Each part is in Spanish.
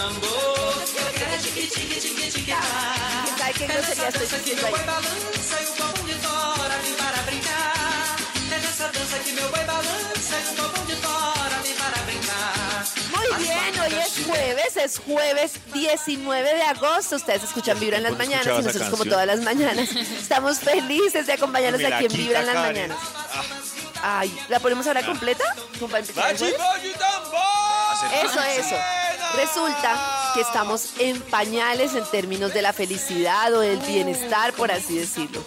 Forte o tambor! ¿Sabe qué grosería estoy diciendo Meu ahí? boi balança e o povão de fora vem para brincar. É nessa dança que meu boi balança e o povão de fora vem para brincar. Muy bien, hoy es jueves, es jueves 19 de agosto. Ustedes escuchan Vibra en las ¿Cuándo mañanas y escuchabas esa nosotros como canción? todas las mañanas estamos felices de acompañarnos Me la aquí en Vibra en las Karen. mañanas. Ay, ¿la ponemos ahora completa? ¿Como para empezar el ¡Bachi, jueves? bachi, tambor! Eso, eso. Resulta que estamos en pañales en términos de la felicidad o del bienestar, por así decirlo.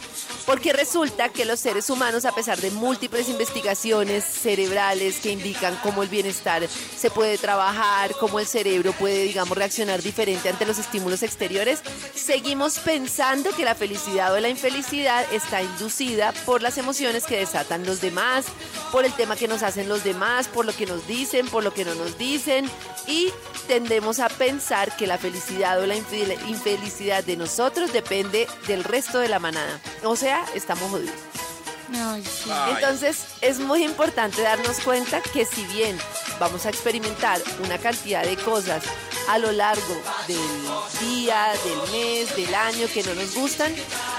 Porque resulta que los seres humanos, a pesar de múltiples investigaciones cerebrales que indican cómo el bienestar se puede trabajar, cómo el cerebro puede, digamos, reaccionar diferente ante los estímulos exteriores, seguimos pensando que la felicidad o la infelicidad está inducida por las emociones que desatan los demás, por el tema que nos hacen los demás, por lo que nos dicen, por lo que no nos dicen y tendemos a pensar que la felicidad o la infel- infelicidad de nosotros depende del resto de la manada. O sea, estamos jodidos. Entonces es muy importante darnos cuenta que si bien vamos a experimentar una cantidad de cosas a lo largo del día, del mes, del año que no nos gustan,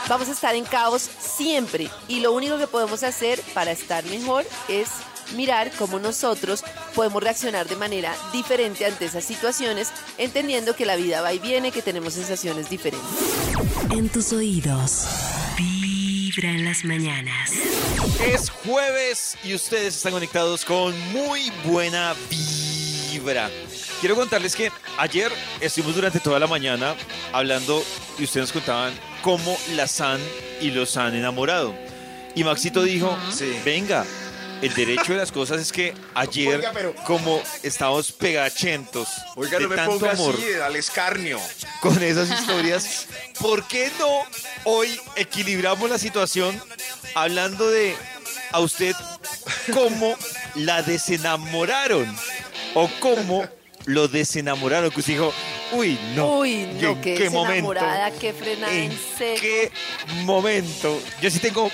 vamos a estar en caos siempre. Y lo único que podemos hacer para estar mejor es mirar cómo nosotros podemos reaccionar de manera diferente ante esas situaciones, entendiendo que la vida va y viene, que tenemos sensaciones diferentes. En tus oídos, Vibra en las mañanas. Es jueves y ustedes están conectados con muy buena vibra. Quiero contarles que ayer estuvimos durante toda la mañana hablando y ustedes nos contaban cómo las han y los han enamorado. Y Maxito dijo, venga, el derecho de las cosas es que ayer, Oiga, pero- como estábamos pegachentos Oiga, de no me tanto ponga amor así, al escarnio. con esas historias, ¿por qué no hoy equilibramos la situación hablando de a usted cómo la desenamoraron o cómo lo desenamoraron? Que usted dijo, uy, no. Uy, ¿y no, en qué momento? enamorada, que frenada en, ¿En seco. qué momento? Yo sí tengo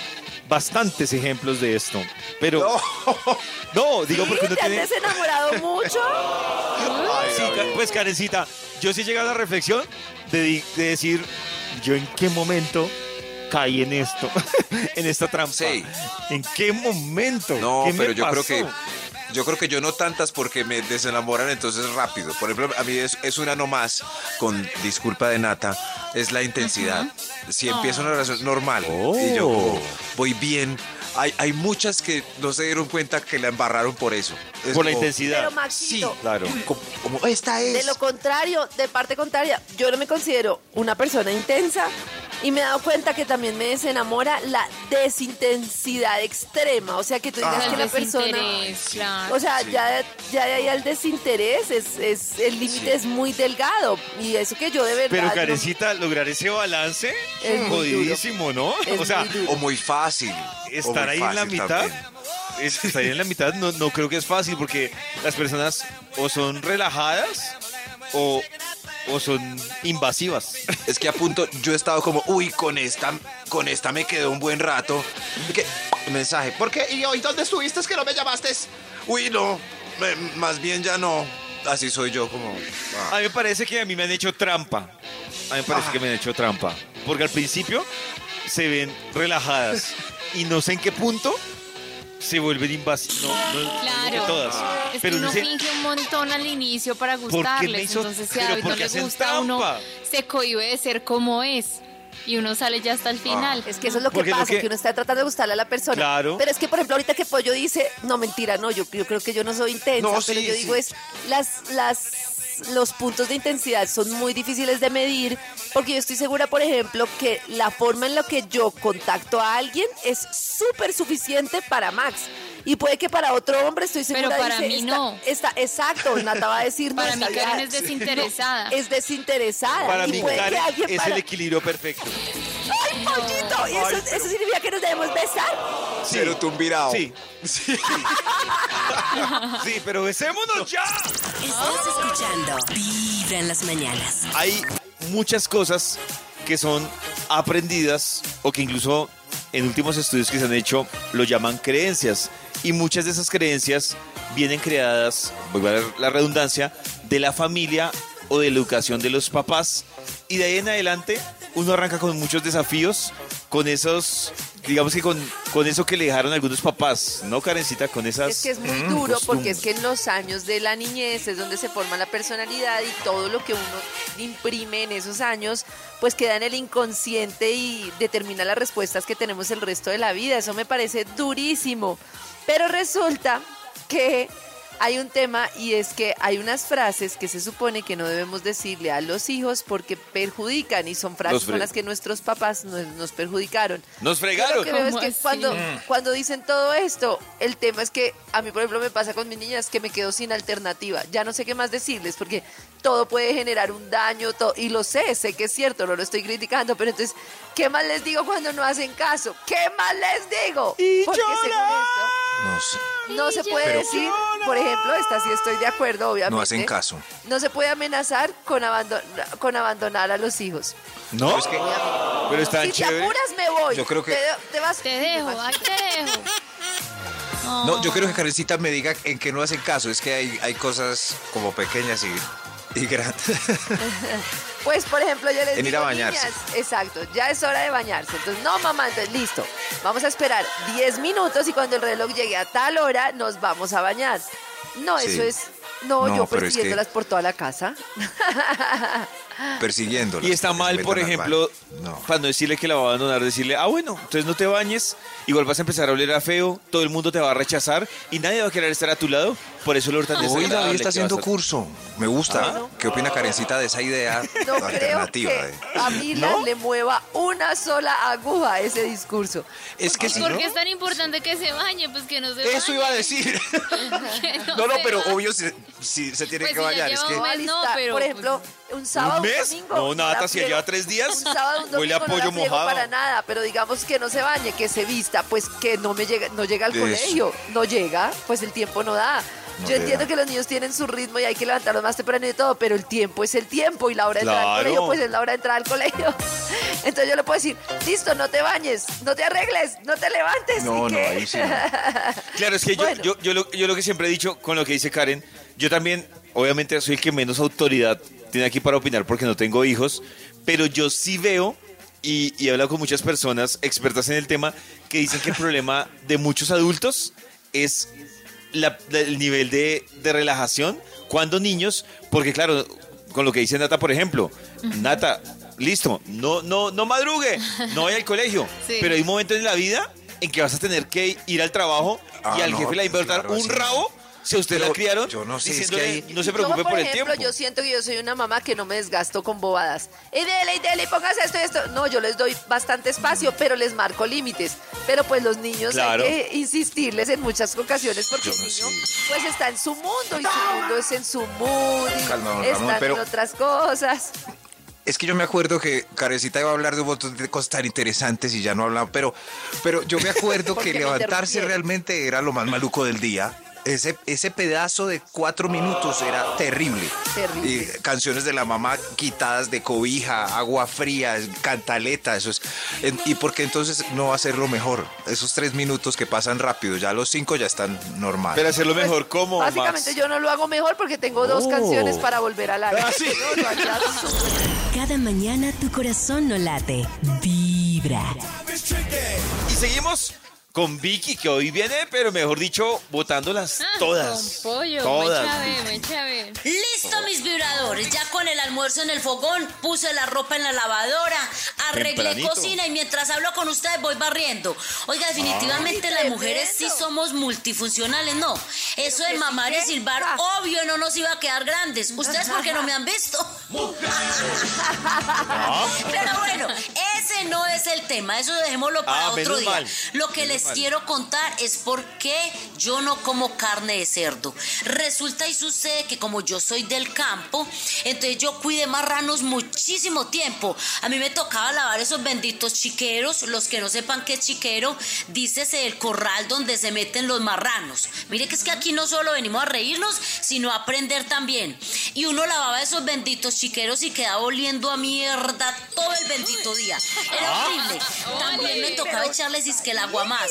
bastantes ejemplos de esto, pero no, digo porque uno ¿Te has tiene desenamorado mucho? Sí, Ca- pues Karencita, yo sí he llegado a la reflexión de, decir, yo en qué momento caí en esto, en esta trampa. Sí. ¿En qué momento? No, ¿Qué pero yo creo que yo creo que yo no tantas porque me desenamoran entonces rápido. Por ejemplo, a mí es, es una nomás con disculpa de nata, es la intensidad. Si empiezo una relación normal y yo como Oh. voy bien, hay, hay muchas que no se dieron cuenta que la embarraron por eso. Es Por la como, intensidad. Pero Sí, Maxito, Claro. como, como, esta es. de lo contrario, de parte contraria, yo no me considero una persona intensa y me he dado cuenta que también me desenamora la desintensidad extrema. O sea, que tú digas Ah. que la persona... Desinterés, claro. O sea, ya, ya de ahí al desinterés, es, es- el límite es muy delgado. Y eso que yo de verdad... Pero no- Karencita, lograr ese balance, Es muy jodidísimo, ¿no? Es o sea, muy. O muy fácil. estar muy ahí en la mitad, también. estar ahí en la mitad no, no creo que es fácil porque las personas o son relajadas o, o son invasivas. Es que a punto yo he estado como, uy, con esta, con esta me quedó un buen rato. Y que, mensaje, ¿por qué? ¿Y hoy dónde estuviste? Es que no me llamaste. Uy, no, me- más bien ya no. Así soy yo, como. ah. A mí me parece que a mí me han hecho trampa. A mí me parece que me han hecho trampa. Porque al principio se ven relajadas y no sé en qué punto se vuelven invasivas. No, no, no que Claro. todas. Es que pero uno dice, finge un montón al inicio para gustarles. hizo- Entonces, si a no le gusta, uno trampa? se cohibe de ser como es. Y uno sale ya hasta el final. Es que eso es lo que Porque lo pasa, que- que... uno está tratando de gustarle a la persona. Claro. Pero es que, por ejemplo, ahorita que Pollo dice, no, mentira, no, yo, yo creo que yo no soy intensa, No, pero sí, yo sí. digo es, las, las, los puntos de intensidad son muy difíciles de medir, porque yo estoy segura, por ejemplo, que la forma en la que yo contacto a alguien es súper suficiente para Max. Y puede que para otro hombre, estoy segura, Pero para dice, mí está- no. está- exacto, Nata va a decir, no, Para mí Karen es desinteresada. Es desinteresada. Para y mí, puede que Karen alguien es para- el equilibrio perfecto. ¡Ay, pollito! ¿Y eso, eso significa que nos debemos besar? Cero tumbirao. Sí. Sí, pero besémonos ya. Estás escuchando Vibra en las mañanas. Hay muchas cosas que son aprendidas o que incluso en últimos estudios que se han hecho lo llaman creencias. Y muchas de esas creencias vienen creadas, voy a ver la redundancia, de la familia o de la educación de los papás. Y de ahí en adelante uno arranca con muchos desafíos, con esos, digamos que con, con eso que le dejaron algunos papás, ¿no, Karencita? Con esas... Es que es muy mm, duro porque es que en los años de la niñez es donde se forma la personalidad y todo lo que uno imprime en esos años pues queda en el inconsciente y determina las respuestas que tenemos el resto de la vida. Eso me parece durísimo. Pero resulta que hay un tema y es que hay unas frases que se supone que no debemos decirle a los hijos porque perjudican y son frases con las que nuestros papás nos, nos perjudicaron. Nos Yo fregaron. lo que veo es ¿Cómo que así? cuando, Mm. cuando dicen todo esto, el tema es que a mí, por ejemplo, me pasa con mis niñas que me quedo sin alternativa. Ya no sé qué más decirles porque todo puede generar un daño to- y lo sé, sé que es cierto, no lo estoy criticando, pero entonces, ¿qué más les digo cuando no hacen caso? ¿Qué más les digo? Porque según esto, No sé. no se puede Pero- decir, por ejemplo, esta sí estoy de acuerdo, obviamente. No hacen caso. No se puede amenazar con, abandon- con abandonar a los hijos. ¿No? Es que- Pero está Si te chévere. apuras, me voy. Yo creo que- Te, te vas. Te dejo, ay, te dejo. No, yo creo que Karencita me diga en que no hacen caso. Es que hay, hay cosas como pequeñas y, y grandes. Pues, por ejemplo, yo les En ir digo, a bañarse. niñas, exacto, ya es hora de bañarse. Entonces, no, mamá, entonces, listo. Vamos a esperar 10 minutos y cuando el reloj llegue a tal hora, nos vamos a bañar. No, Sí. eso es... No, No, yo pero es que- persiguiéndolas por toda la casa. Persiguiéndolas. Y está mal, por ejemplo. No. para no decirle que la va a abandonar, decirle, ah, bueno, entonces no te bañes, igual vas a empezar a oler a feo, todo el mundo te va a rechazar y nadie va a querer estar a tu lado, por eso lo tan Hoy David está haciendo curso. Me gusta. ¿Qué opina Karencita de esa idea No creo alternativa? que a Mila le mueva una sola aguja a ese discurso. Es que sí. ¿Por ¿no? qué es tan importante que se bañe? Pues que no se Eso bañe. iba a decir. No, no, pero obvio si, se tiene Pues que si bañar. Es que un mes, no, pero, por ejemplo, un sábado, ¿Un mes? domingo. No, Nata, la si lleva tres días, Un sábado, un huele a domingo no pollo friego mojado. para nada, pero digamos que no se bañe, que se vista, pues que no me llega, no llega al Eso. colegio, no llega, pues el tiempo no da. No Yo entiendo que los niños tienen su ritmo y hay que levantarlos más temprano y todo, pero el tiempo es el tiempo y la hora de entrar al colegio, pues es la hora de entrar al colegio. Entonces yo le puedo decir, listo, no te bañes, no te arregles, no te levantes. No, ¿y no, ahí sí no. Claro, es que yo- yo, yo, lo, yo lo que siempre he dicho con lo que dice Karen, yo también, obviamente soy el que menos autoridad tiene aquí para opinar porque no tengo hijos, pero yo sí veo y, y he hablado con muchas personas expertas en el tema que dicen que el problema de muchos adultos es la- el nivel de, de relajación cuando niños, porque claro, con lo que dice Nata, por ejemplo, Nata, listo, no, no, no madrugue, no vaya al colegio, Sí. pero hay un momento en la vida en que vas a tener que ir al trabajo Ah, y al no, jefe le va a importar claro, un rabo si a usted Pero la criaron yo no sé, es que ahí- no se Yo, preocupe por, el ejemplo, tiempo. yo siento que yo soy una mamá que no me desgasto con bobadas. Y dele, y dele, y póngase esto y esto. No, yo les doy bastante espacio, pero les marco límites. Pero pues los niños Claro. hay que insistirles en muchas ocasiones porque Yo el no niño sé. pues está en su mundo y su mundo es en su mood y Calma, están Ramón, pero- en otras cosas. Es que yo me acuerdo que Carecita iba a hablar de un montón de cosas tan interesantes y ya no hablaba, pero, pero yo me acuerdo que levantarse realmente era lo más maluco del día. Ese, ese pedazo de cuatro minutos era terrible. Terrible. Y canciones de la mamá quitadas de cobija, agua fría, cantaleta, eso es. en- y porque entonces no va a ser lo mejor. Esos tres minutos que pasan rápido, ya los cinco ya están normales. Pero hacerlo mejor como Pues, Básicamente Max? yo no lo hago mejor porque tengo dos Oh. canciones para volver al aire. Ah, sí. Cada mañana tu corazón no late. Vibra. Y seguimos con Vicky, que hoy viene, pero mejor dicho, votándolas Ah, todas. Con pollo, todas. me echa a ver, me echa a ver. Listo mis vibradores, ya con el almuerzo en el fogón, puse la ropa en la lavadora, arreglé Tempranito. cocina y mientras hablo con ustedes voy barriendo. Oiga, definitivamente Ay, las mujeres sí somos multifuncionales, ¿no? Eso de mamar y silbar, ah. obvio no nos iba a quedar grandes. ¿Ustedes por qué no me han visto? Pero bueno, ese no es el tema, eso dejémoslo para Ah, otro día. mal, Lo que menos les mal. quiero contar es por qué yo no como carne de cerdo. Resulta y sucede que como yo soy del campo, entonces yo cuidé marranos muchísimo tiempo. A mí me tocaba lavar esos benditos chiqueros. Los que no sepan qué es chiquero, dícese el corral donde se meten los marranos. Mire que es que aquí no solo venimos a reírnos, sino a aprender también. Y uno lavaba esos benditos chiqueros y quedaba oliendo a mierda todo el bendito día. Era horrible. También me tocaba echarles que la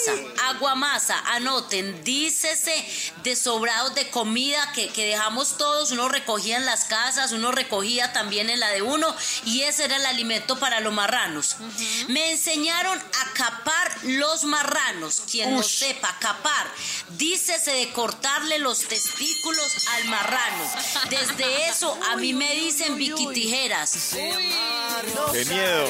aguamasa. Aguamasa, anoten, dícese de sobrados de comida que, que dejamos todos. Uno recogía en las casas, uno recogía también en la de uno. Y ese era el alimento para los marranos. Me enseñaron a capar los marranos. Quien no sepa, capar. Dícese de cortarle los testículos al marrano. Desde eso a mí me dicen Vicky Tijeras. ¡Qué miedo!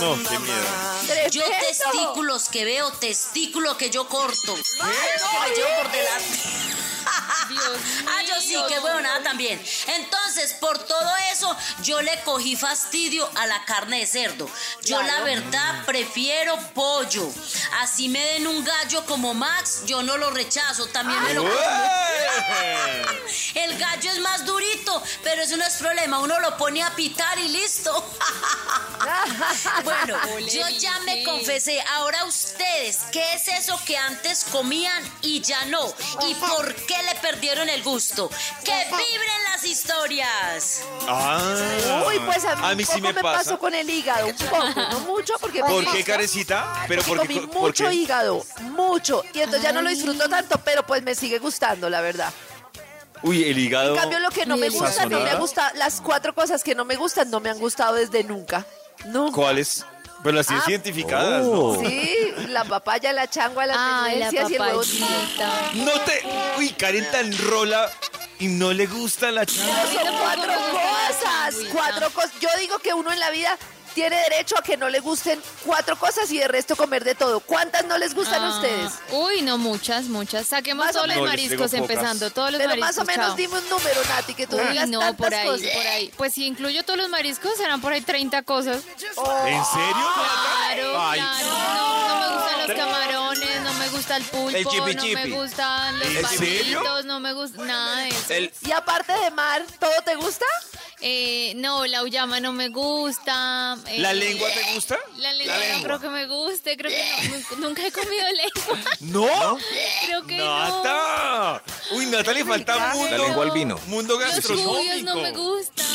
No, qué miedo. Yo testículos que veo, testículo que yo corto. Que llevo por delante. ah, yo sí, qué bueno, nada también. Entonces, por todo eso, yo le cogí fastidio a la carne de cerdo. Yo la verdad prefiero pollo. Así me den un gallo como Max, yo no lo rechazo, también me lo como. El gallo es más durito, pero eso no es problema. Uno lo pone a pitar y listo. bueno, yo ya me confesé. Ahora ustedes, ¿qué es eso que antes comían y ya no? ¿Y por qué le perdieron el gusto? ¡Que vibren las historias! Ah. Uy, pues a mí, a mí poco sí me, me, pasa. pasó con el hígado, un poco, no mucho, porque ¿Por me qué, gusta. carecita? Pero Porque porque, comí mucho hígado, mucho, y entonces ya no lo disfruto tanto, pero pues me sigue gustando, la verdad. Uy, el hígado. En cambio, lo que no me gusta, no me gusta, las cuatro cosas que no me gustan, no me han gustado desde nunca. Nunca. ¿Cuáles? Pero las tienes Ah, identificadas, oh. ¿no? Sí, la papaya, la changua, las Ay, la menudencias y el huevo. papayita. No te. Uy, Karen tan rola y no le gusta la. Pero son cuatro cosas, cuatro cosas. Yo digo que uno en la vida tiene derecho a que no le gusten cuatro cosas y de resto comer de todo. ¿Cuántas no les gustan a Ah, ustedes? Uy, no, muchas, muchas. Saquemos Más todos los. No, mariscos, empezando todos los Pero mariscos. más o menos chao. dime un número, Nati, que tú Uy, digas no, tantas por ahí, cosas. por ahí. Pues si incluyo todos los mariscos, serán por ahí 30 cosas. ¿En serio? Claro, Ay. claro. No, no me gustan los camarones, gusta el pulpo, El chipi no chipi. me gustan los ¿En serio? palitos, no me gusta nada de eso. El, Y aparte de mar, ¿todo te gusta? Eh, no, la uyama no me gusta. eh, ¿La lengua te gusta? La lengua, La no lengua. creo que me guste, creo que no, nunca- nunca he comido lengua. ¿No? Creo que no. ¡Nata! Uy, Nata le falta mundo. La lengua al vino. Mundo Los gastronómico. no me gustan.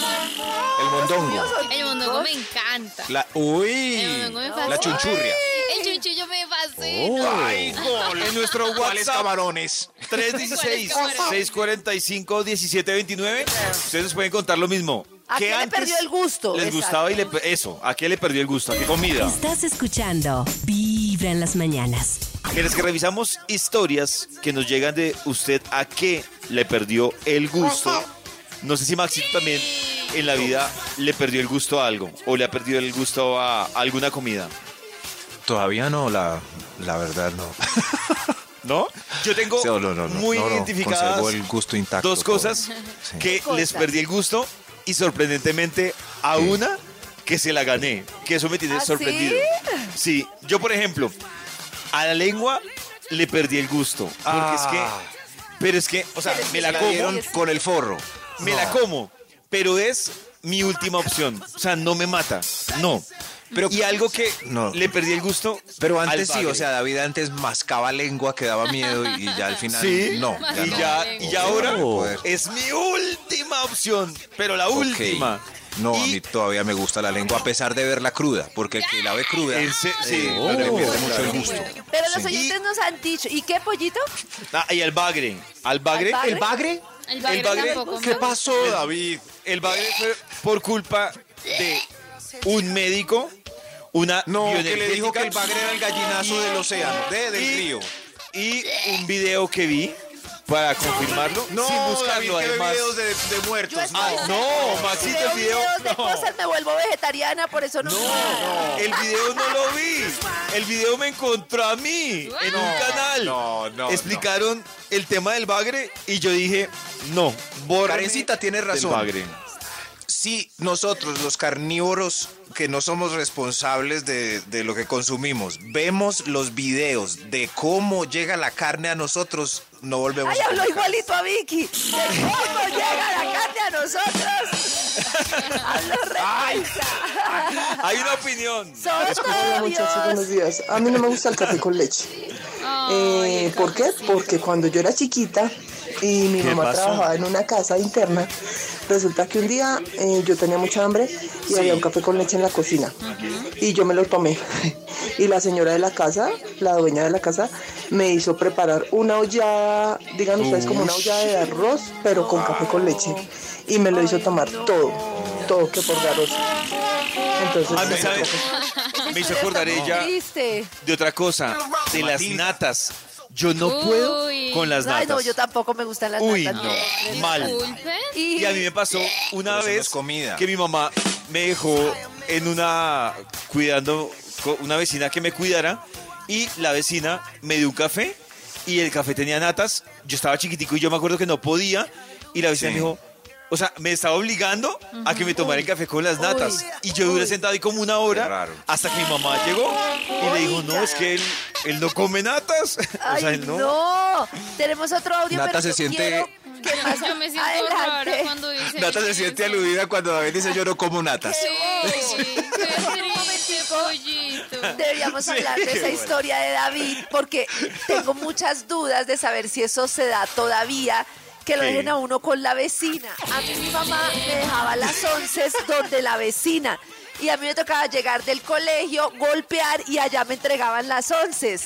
el mondongo. El mondongo me encanta. La, uy. El mondongo me fascina. La chunchurria. El chunchullo me fascina. Ay, gol. En nuestro ¿Cuáles WhatsApp camarones? 316-645-1729. Ustedes nos pueden contar lo mismo. ¿A ¿Qué qué le perdió el gusto? Les Exacto. gustaba y le, eso. ¿A qué le perdió el gusto? ¿A qué comida? Estás escuchando Vibra en las mañanas. En las que revisamos historias que nos llegan de usted a qué le perdió el gusto. No sé si Maxito también en la vida le perdió el gusto a algo o le ha perdido el gusto a alguna comida. Todavía no, la, la verdad no. ¿No? Yo tengo Sí, no, no, no, muy no, no, identificadas conservo el gusto intacto, dos cosas Sí. que Cosas. les perdí el gusto y sorprendentemente a una que se la gané. Que eso me tiene ¿Ah, sorprendido. Sí, yo por ejemplo, a la lengua le perdí el gusto. Porque es que, Ah. pero es que, o sea, me la como, con el forro. me No. la como, pero es mi última opción. O sea, no me mata. No. Pero- y algo que No. le perdí el gusto. Pero antes sí, o sea, David antes mascaba lengua que daba miedo y, y ya al final Sí, no. y, no. ya, y ahora es mi última opción, pero la última. No, a mí todavía me gusta la lengua a pesar de verla cruda, porque el que la ve cruda se- sí, le pierde mucho el gusto. Pero los Sí. oyentes nos han dicho, ¿y qué pollito? Ah, y al bagre. Al bagre. ¿Al bagre? El bagre. El bagre, ¿Qué pasó, David? El bagre fue por culpa de un médico, una No, que le dijo que el bagre era el gallinazo del océano, de, del y- río. Y un video que vi para confirmarlo No, sin buscarlo David, que ve además. videos de, de muertos. Yo No. estoy- No, Maxito, Veo el video. videos de no. cosas, me vuelvo vegetariana, por eso no. No, el video no lo vi. El video me encontró a mí en un canal. no, no, Explicaron el tema del bagre y yo dije, no, borra. Karencita tiene razón. bagre. Si nosotros, los carnívoros, que no somos responsables de, de lo que consumimos, vemos los videos de cómo llega la carne a nosotros, no volvemos Ay, a habló igualito a Vicky. ¿De cómo llega la carne a nosotros? Habló paisa. Hay una opinión. Hola muchachos, buenos días. A mí no me gusta el café con leche. Eh, ¿Por qué? Porque cuando yo era chiquita y mi ¿Qué mamá pasó? trabajaba en una casa interna, resulta que un día eh, yo tenía mucha hambre y había un café con leche en la cocina. Y yo me lo tomé. Y la señora de la casa, la dueña de la casa, me hizo preparar una ollada, digan ustedes, como una ollada de arroz, pero con café con leche. Y me lo hizo tomar todo, todo que por arroz. Entonces, ¿sabes? Me hizo acordar ella Triste. de otra cosa, de las natas. Yo no Uy. puedo con las Ay, no, natas. yo tampoco me gustan las Uy, natas. no, mal. Y, Y a mí me pasó una Pero vez comida. que mi mamá me dejó en una cuidando co- una vecina que me cuidara y la vecina me dio un café y el café tenía natas. Yo estaba chiquitico y yo me acuerdo que no podía y la vecina Sí. me dijo, o sea, me estaba obligando a que me tomara el café con las natas. Uy. Y yo duré sentado ahí como una hora hasta que mi mamá llegó y le dijo, no, es que él, él no come natas. o sea, él no. no. Tenemos otro audio, Nata pero se yo siente- quiero que más Yo me siento adelante. rara cuando dice Nata se siente aludida cuando David dice yo no como natas. Sí, qué triste. Deberíamos hablar de esa historia de David porque tengo muchas dudas de saber si eso se da todavía. Que lo ¿Qué? dejen a uno con la vecina. A mí mi mamá me dejaba a las once donde la vecina. Y a mí me tocaba llegar del colegio, golpear y allá me entregaban las once.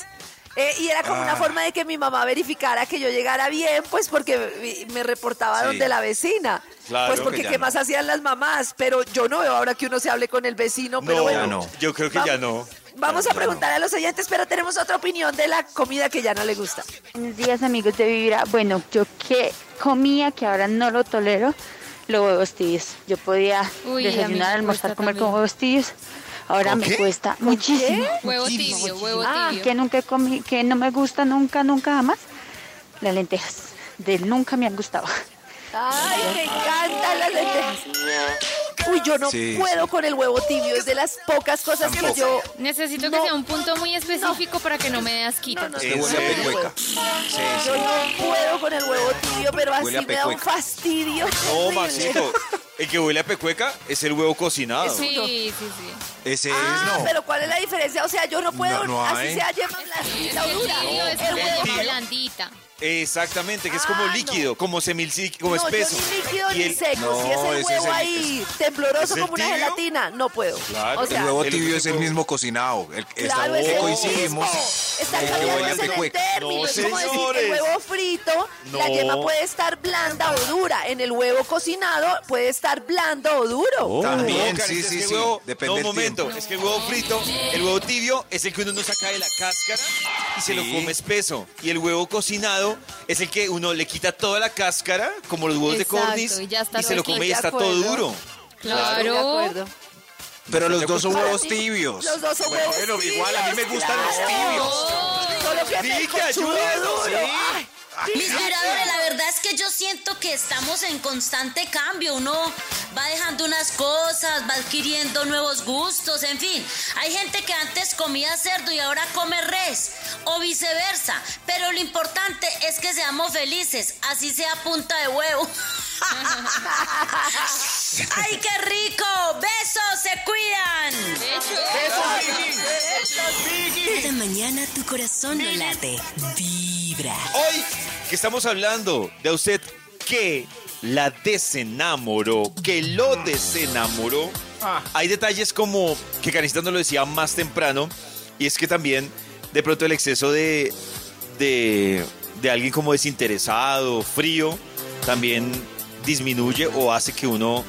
Eh, y era como una Ah. forma de que mi mamá verificara que yo llegara bien, pues porque me reportaba Sí. donde la vecina. Claro, pues que porque qué no. más hacían las mamás. Pero yo no veo ahora que uno se hable con el vecino. Pero No, bueno, ya no. yo creo que ya no. Vamos a preguntar a los oyentes, pero tenemos otra opinión de la comida que ya no le gusta. Buenos días amigos de Vibra. Bueno, yo que comía que ahora no lo tolero, los huevos tibios. Yo podía Uy, desayunar, almorzar, comer con huevos tibios. Ahora ¿Con me qué? cuesta muchísimo. Huevo tibio, huevo Ah, que nunca comí, que no me gusta nunca, nunca jamás. Las lentejas. De nunca me han gustado. Ay, me encantan las lentejas. Uy, yo no Sí, puedo sí. con el huevo tibio. Es de las pocas cosas que Tampoco. yo. Necesito No. que sea un punto muy específico para que no me dé asquito. No, no, no, no, no. Sí, Yo no puedo con el huevo tibio, pero así me da un fastidio. No. Maxito. El que huele a pecueca es el huevo cocinado. Sí, sí, sí. Ese Ah, es no. pero ¿cuál es la diferencia? O sea, yo no puedo, No, no así sea yema blandita o El dura. tibio es El huevo blandita. Exactamente, que es como Ah, no. líquido, como semilci, como no, espeso. yo ni líquido Y ni el- seco. No, si es el es huevo el- ahí tembloroso ¿Es el como una tibio? gelatina, no puedo. Claro, o el sea, El huevo el tibio es el mismo cocinado. El, Claro, es el coincidimos. huele a en el término. No, es como decir que el huevo frito, la yema puede estar blanda o dura. En el huevo cocinado puede estar blando o duro. También, No, Karen, sí, sí, sí. huevo- Depende no, un momento, tiempo. es que el huevo frito, el huevo tibio es el que uno no saca de la cáscara y se lo Sí. come espeso. Y el huevo cocinado es el que uno le quita toda la cáscara, como los huevos Exacto, de cordis, y ya está y se lo come y de está todo acuerdo. duro. Estoy de Claro. acuerdo. Pero los dos son huevos ti, tibios. Los dos son Bueno, huevos bueno, igual a mí me gustan los claro. tibios. Solo que sí. Mis vibradores, la verdad es que yo siento que estamos en constante cambio. Uno va dejando unas cosas, va adquiriendo nuevos gustos, en fin. Hay gente que antes comía cerdo y ahora come res, o viceversa. Pero lo importante es que seamos felices, así sea punta de huevo. ¡Ay, qué rico! ¡Besos! ¡Se cuidan! Cada mañana tu corazón no late. Vibra. Hoy que estamos hablando de a usted que la desenamoró, que lo desenamoró, hay detalles como que Karencita nos lo decía más temprano, y es que también de pronto el exceso de, de, de alguien como desinteresado, frío, también disminuye o hace que uno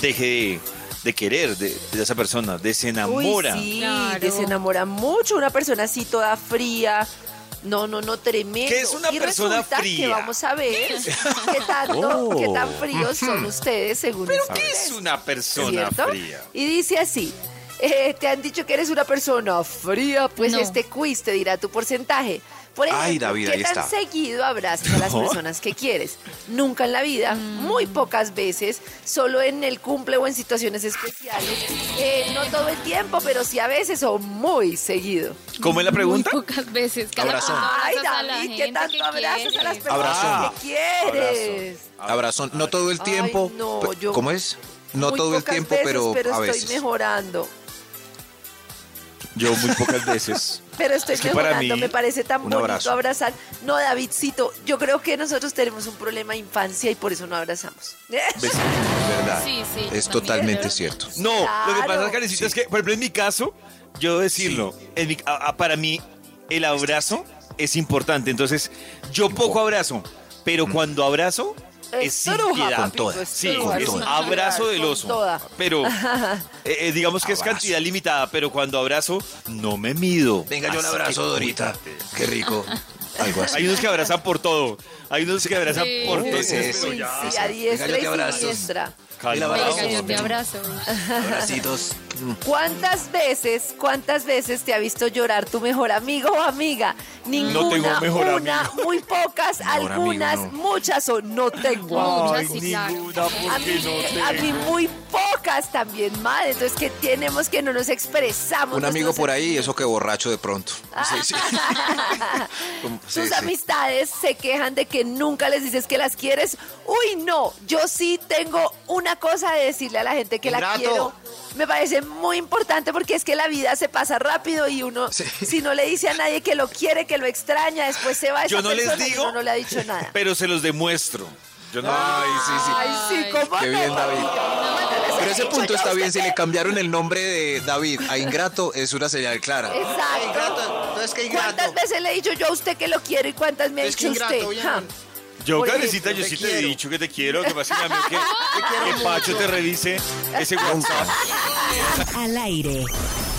deje de, de querer de, de esa persona, desenamora. Uy, sí, Claro. desenamora mucho una persona así toda fría. No, no, no, tremendo. ¿Qué es una y persona resulta fría? que vamos a ver qué tanto, qué tan fríos son ustedes según ¿Pero ustedes, qué es una persona ¿cierto? fría? Y dice así. eh, te han dicho que eres una persona fría, pues No. este quiz te dirá tu porcentaje. Por ejemplo, Ay, David, ¿qué ahí tan está. seguido abrazas a las No. personas que quieres? Nunca en la vida, muy pocas veces, solo en el cumple o en situaciones especiales. Eh, no todo el tiempo, pero sí a veces o muy seguido. ¿Cómo es la pregunta? Muy pocas veces. Cada Abrazón. Ay, abrazas a la David, ¿qué gente tanto que abrazas a las quieres. personas Abrazón. que quieres? Abrazón, no todo el Ay, tiempo. no, pe- yo- ¿Cómo es? No Muy todo el pocas tiempo, veces, pero, a estoy veces. mejorando. Yo muy pocas veces. Pero estoy Es que para mejorando, mí, me parece tan bonito abrazo. abrazar. No, Davidcito, yo creo que nosotros tenemos un problema de infancia y por eso no abrazamos. ¿Ves? ¿Verdad? Sí, sí, es totalmente cierto. No, lo que pasa. Karencita, es que, por ejemplo, en mi caso, yo decirlo, en mi- a- a- para mí el abrazo es importante. Entonces, yo poco abrazo, pero cuando abrazo es sin Estruja, piedad. papito, Con toda. Sí, es estruja. abrazo del Con oso. toda. Pero eh, eh, digamos que es Abrazo. cantidad limitada, pero cuando abrazo no me mido. Venga, yo Así le abrazo, que- Dorita. Qué rico. Algo así. Hay unos que abrazan por todo. Hay unos que abrazan Sí. por todo. sí, sí. ya. Sí, a diestra Venga, yo te y abrazo. siniestra. Venga, te abrazo. Abracitos. ¿Cuántas veces, cuántas veces te ha visto llorar tu mejor amigo o amiga? Ninguna, No tengo mejor una, amigo. muy pocas, Mejor algunas, amigo, no. muchas o no tengo. Muchas, Ay, sí, claro. ninguna, A mí, no a mí muy pocas también, madre. Entonces, que tenemos que no nos expresamos? Un amigo por ahí, eso que borracho de pronto. Sí, sí. Sí, Tus sí. amistades se quejan de que nunca les dices que las quieres. Uy, no, yo sí tengo una cosa de decirle a la gente que la quiero. Me parece muy importante porque es que la vida se pasa rápido y uno, Sí. si no le dice a nadie que lo quiere, que lo extraña, después se va esa Yo no les y digo, uno no le ha dicho nada. pero se los demuestro. Yo no. Ay, sí, sí. Ay, sí, ¿cómo Qué no, bien, David. Pero ese punto está a bien. Si le cambiaron el nombre de David a Ingrato, es una señal clara. Exacto. entonces que ¿Cuántas veces le he dicho yo a usted que lo quiero y cuántas me ha Es que dicho ingrato, usted? Yo, Karencita, yo sí te te he dicho que te quiero, que pasa que Pacho te revise ese WhatsApp. Al aire.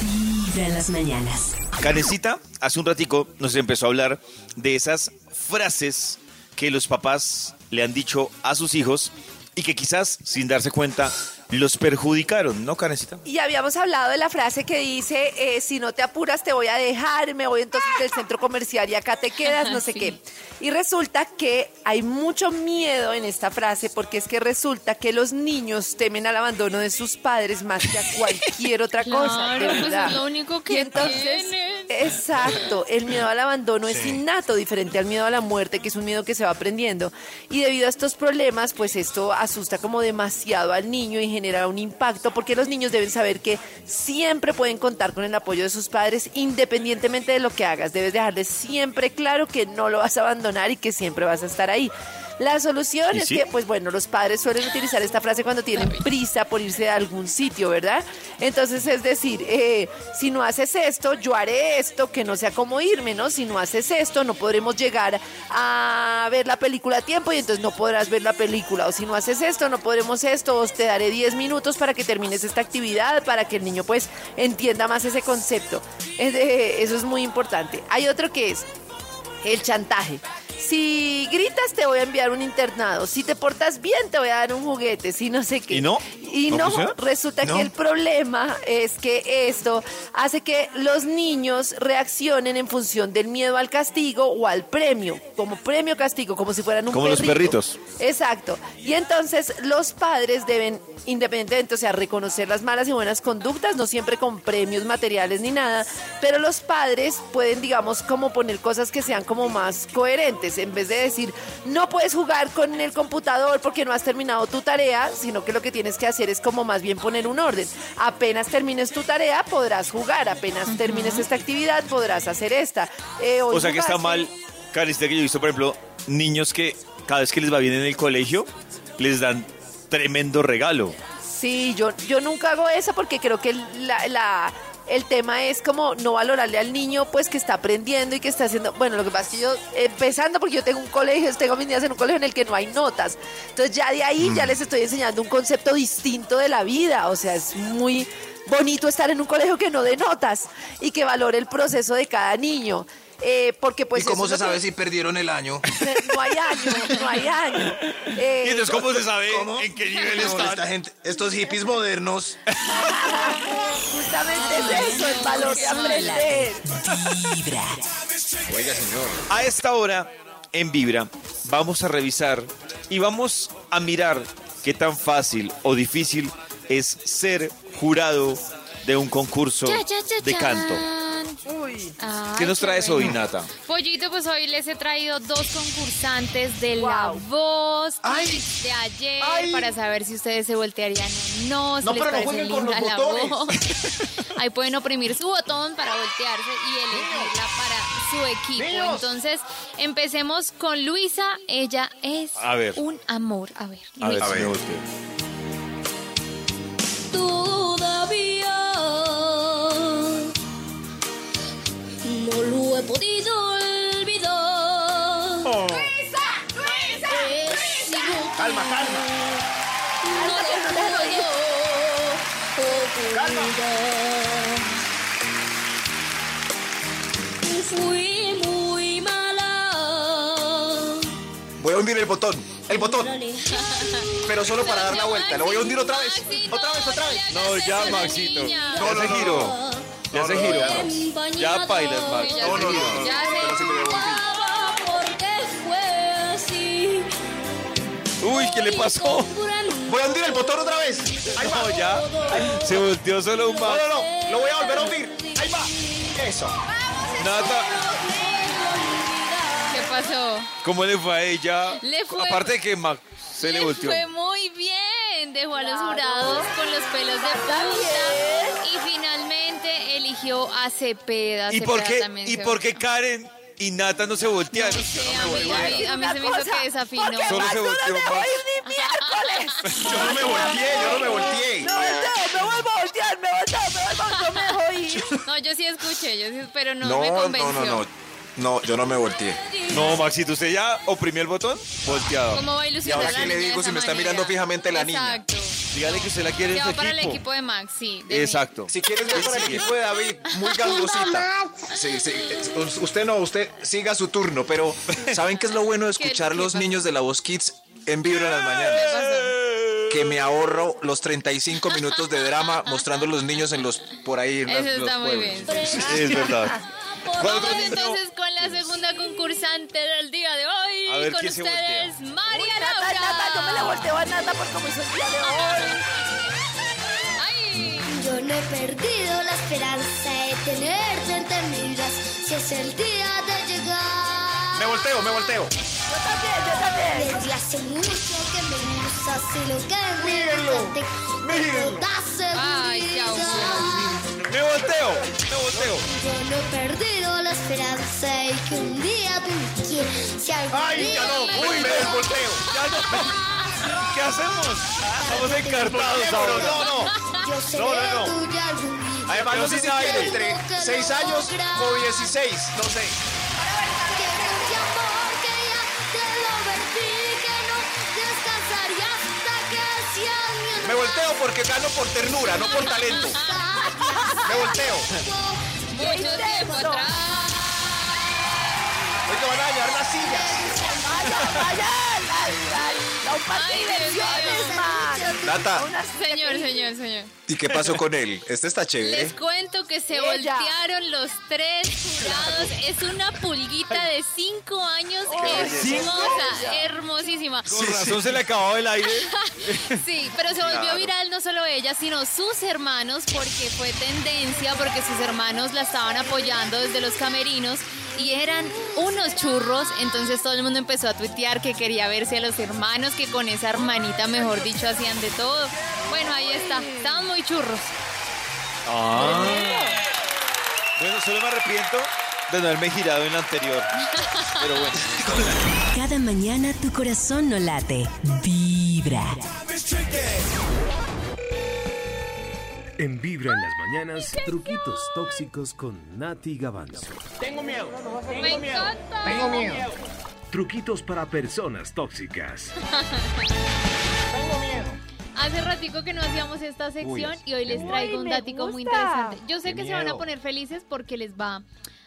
Vibra en las mañanas. Karencita, hace un ratico nos empezó a hablar de esas frases que los papás le han dicho a sus hijos y que quizás, sin darse cuenta, los perjudicaron, ¿no, Karencita? Y habíamos hablado de la frase que dice, eh, si no te apuras te voy a dejar, me voy entonces del centro comercial y acá te quedas, no sé Sí. qué. Y resulta que hay mucho miedo en esta frase porque es que resulta que los niños temen al abandono de sus padres más que a cualquier otra cosa. de Claro, pues verdad. es lo único que Y entonces, exacto, el miedo al abandono es innato, diferente al miedo a la muerte, que es un miedo que se va aprendiendo. Y debido a estos problemas, pues esto asusta como demasiado al niño y genera un impacto, porque los niños deben saber que siempre pueden contar con el apoyo de sus padres, independientemente de lo que hagas. Debes dejarles siempre claro que no lo vas a abandonar y que siempre vas a estar ahí. La solución ¿Y es sí? que, pues bueno, los padres suelen utilizar esta frase cuando tienen prisa por irse a algún sitio, ¿verdad? Entonces, es decir, eh, si no haces esto, yo haré esto, que no sea como irme, ¿no? Si no haces esto, no podremos llegar a ver la película a tiempo y entonces no podrás ver la película. O si no haces esto, no podremos esto, o te daré 10 minutos para que termines esta actividad, para que el niño pues entienda más ese concepto. Eso es muy importante. Hay otro que es el chantaje. Si gritas te voy a enviar un internado. Si te portas bien te voy a dar un juguete. Si no sé qué. ¿Y no? Y ¿No resulta No. que el problema es que esto hace que los niños reaccionen en función del miedo al castigo o al premio, como premio castigo, como si fueran un Como los perrito. perritos. Exacto. Y entonces los padres deben, independientemente, o sea, reconocer las malas y buenas conductas, no siempre con premios materiales ni nada, pero los padres pueden, digamos, como poner cosas que sean como más coherentes, en vez de decir, no puedes jugar con el computador porque no has terminado tu tarea, sino que lo que tienes que hacer es como más bien poner un orden. Apenas termines tu tarea, podrás jugar, apenas termines esta actividad, podrás hacer esta. Eh, O sea que está mal, Karencita, que yo he visto, por ejemplo, niños que cada vez que les va bien en el colegio, les dan tremendo regalo. Sí, yo, yo nunca hago eso porque creo que la, la- el tema es como no valorarle al niño pues que está aprendiendo y que está haciendo, bueno, lo que pasa es que yo, empezando porque yo tengo un colegio, tengo mis niñas en un colegio en el que no hay notas, entonces ya de ahí ya les estoy enseñando un concepto distinto de la vida, o sea, es muy bonito estar en un colegio que no dé notas y que valore el proceso de cada niño. Eh, porque pues ¿Y cómo se sabe que- si perdieron el año? no hay año, no hay año. Eh, ¿Y entonces cómo se sabe ¿Cómo? en qué nivel No, están? esta gente, estos hippies modernos. justamente es eso, el valor de aprender. Vibra. Oiga, señor. A esta hora, en Vibra, vamos a revisar y vamos a mirar qué tan fácil o difícil es ser jurado de un concurso de canto. Chan. Uy. Ay, ¿Qué nos qué traes bueno. hoy, Nata? Pollito, pues hoy les he traído dos concursantes de La. Voz Ay. de ayer Ay. para saber si ustedes se voltearían o no, si No, les pero no jueguen con linda los La botones. Voz. Ahí pueden oprimir su botón para voltearse y elegirla para su equipo. Niños. Entonces, empecemos con Luisa. Ella es A ver. un amor. A ver, A ver, Luisa. me volteo. Todavía he podido olvidar. ¡Luisa! ¡Luisa! Calma, calma. No lo puedo olvidar. Fui muy mala. Voy a hundir el botón. El botón. Pero solo para dar la vuelta. Lo voy a hundir otra vez. Otra vez, otra vez. No, ya, Maxito. No, no, se no, giró. no. Ya No, se no, giró. no, Ya bailas, Max. Ya No, no, se- no, no. ya se- Pero sí me devolví. Porque fue así. Uy, ¿qué le pasó? Voy a hundir el botón otra vez. Ahí va. No, ya. Se volteó solo un No, Max. no, no. Lo voy a volver a hundir. Ahí va. Eso. Nata, ¿Qué pasó? ¿cómo le fue a ella? Le fue- Aparte de que Max se le, volteó. fue muy bien. Dejó a los Claro. jurados con los pelos de punta. Y eligió a Cepeda. ¿Y por qué, también ¿y por qué Karen y Nata no se voltearon? Sí, a mí, a mí- a mí se me hizo que desafinó. Porque Solo Max se no nos volteó dejó Max. ir ni miércoles. Yo no me volteé, yo no me volteé. Me volteo, me vuelvo a voltear, me volteo, me vuelvo a no me. No, yo sí escuché, yo sí, pero no, No, me no, convenció. no, no. No, yo no me volteé. No, Maxito, ¿usted ya oprimió el botón? Volteado. ¿Cómo va a ilusionar ¿Y ahora a la qué le digo si me está mirando fijamente la niña? Exacto. Dígale que usted la quiere va para el equipo. de Max, sí. de mí. Exacto. Si quieres ver para el equipo de David, muy gangosita. Sí, sí. Usted no, usted siga su turno, pero ¿saben qué es lo bueno de ¿Qué- escuchar qué los niños de la voz Kids en Vibra en las mañanas? Que me ahorro los 35 minutos de drama mostrando los niños en los por ahí en las- Eso los está muy pueblos. bien. Es verdad. ¿Cuál otro Vamos entonces con la segunda concursante del día de hoy. A ver, con ¿quién se ustedes, María Nata, Laura. Nata, yo me le volteo a Nata por cómo hizo el día de hoy. Ay, Yo no he perdido la esperanza de tenerte entre mis brazos. Si es el día de llegar. Me volteo, me volteo. Yo también, yo también. Desde hace mucho que me gustas y lo que me Mírenlo, mírenlo. Ay, chao. Me volteo, me volteo. Yo no he perdido la esperanza y que un día tú. Si algún Ay, ya no, me uy, me desvolteo. Ya no. ¿Qué hacemos? Estamos encartados Pero ahora. no, no. No, no, no. Además, no sé si aire. entre 6 años o 16, no sé. Me volteo porque gano por ternura, no por talento. Me volteo. mucho tiempo atrás. Oye, van a dañar las sillas. Vaya, vaya, la, la, la, un parque de Ay, Dios diversiones, mío. man. Nata, Una Señor, señor, señor. ¿y qué pasó con él? Este está Les chévere. cuento que se Ella. voltearon los tres jurados. Es una pulguita de cinco años hermosa, hermosísima. Con razón se le acabó el aire. Sí, pero se volvió viral no solo ella, sino sus hermanos, porque fue tendencia, porque sus hermanos la estaban apoyando desde los camerinos y eran unos churros. Entonces todo el mundo empezó a tuitear que quería verse a los hermanos, que con esa hermanita, mejor dicho, hacían de todo. Bueno, ahí está, estaban muy churros. Ah. Bueno, solo me arrepiento de no haberme girado en la anterior. Pero bueno. Cada mañana tu corazón no late, vibra. En Vibra en las mañanas, truquitos tóxicos con Nati Gavanzo. Me encanta. Truquitos para personas tóxicas. Hace ratico que no hacíamos esta sección y hoy les traigo un me dático muy interesante. Yo sé que se van a poner felices porque les va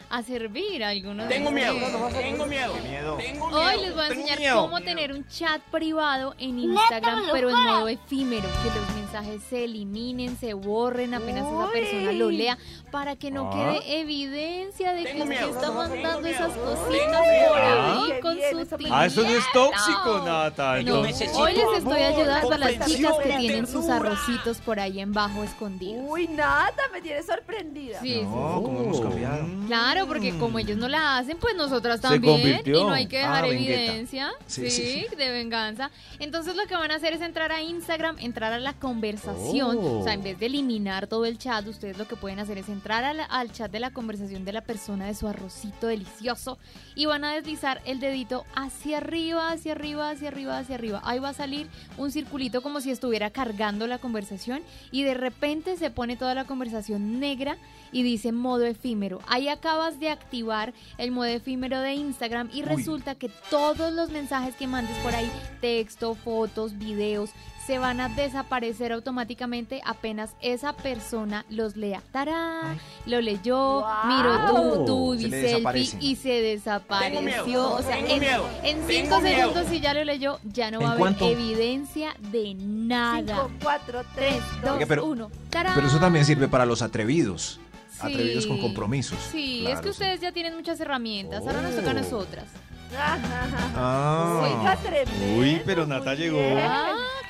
a servir a algunos. Tengo de miedo, ustedes. tengo miedo. Miedo. Hoy les voy a Tengo enseñar miedo. cómo tener un chat privado en Instagram, pero en modo efímero, que los mensajes se eliminen, se borren apenas esa persona lo lea, para que no Ah. quede evidencia de que usted está mandando esas cositas por Ah. ahí Qué con su me- Ah, eso no es tía. tóxico, Nata. No, hoy les estoy ayudando a las chicas que tienen sus arrocitos por ahí en bajo escondidos. Uy, nada, me tiene sorprendida. Sí, sí, No, ¿cómo hemos cambiado? Claro, porque como ellos no la hacen, pues nosotras también. Y no hay que dejar Ah, vengueta. evidencia. Sí, Sí, sí, de venganza. Entonces lo que van a hacer es entrar a Instagram, entrar a la conversación. Oh. O sea, en vez de eliminar todo el chat, ustedes lo que pueden hacer es entrar al chat de la conversación de la persona de su arrocito delicioso. Y van a deslizar el dedito hacia arriba, hacia arriba, hacia arriba, hacia arriba. Ahí va a salir un circulito como si estuviera cargando la conversación. Y de repente se pone toda la conversación negra y dice modo efímero. Ahí acabas de activar el modo efímero de Instagram y resulta que todos los mensajes que mandes por ahí, texto, fotos, videos, se van a desaparecer automáticamente apenas esa persona los lea. ¡Tarán! Lo leyó, Guau. miró tu, tu Se selfie y se desapareció. miedo, o sea, tengo en, miedo, en tengo cinco miedo. segundos si ya lo leyó, ya no va a ¿En haber cuánto? evidencia de nada. 5, 4, 3, 2, Oiga, pero- 1. ¡Tarán! Pero eso también sirve para los atrevidos. Atrevidos con compromisos. Sí, Claro, es que sí. ustedes ya tienen muchas herramientas. Ahora nos toca a nosotras. Ah. Uy, pero Nata llegó. bien.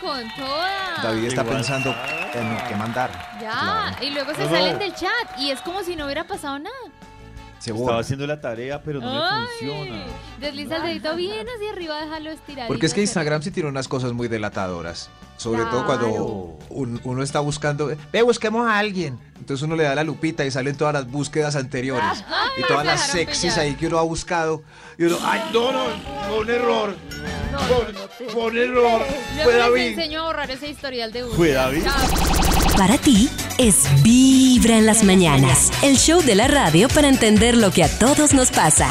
Con toda. David está Igual. pensando en qué mandar. Ya, Claro. y luego se No, salen no. del chat y es como si no hubiera pasado nada. Estaba haciendo la tarea, pero no Ay, me funciona. Desliza el dedito bien hacia arriba, déjalo estirar. Porque es que Instagram sí tiene unas cosas muy delatadoras. Sobre todo cuando un- uno está buscando, ve, busquemos a alguien. Entonces uno le da la lupita y salen todas las búsquedas anteriores. y todas las sexys pillar. ahí que uno ha buscado. Y uno, ay, no, no, fue un error. No, no, te- error. Fue David. a borrar ese historial de búsqueda. ¿Fue David? Para ti es Vibra en las mañanas, el show de la radio para entender lo que a todos nos pasa.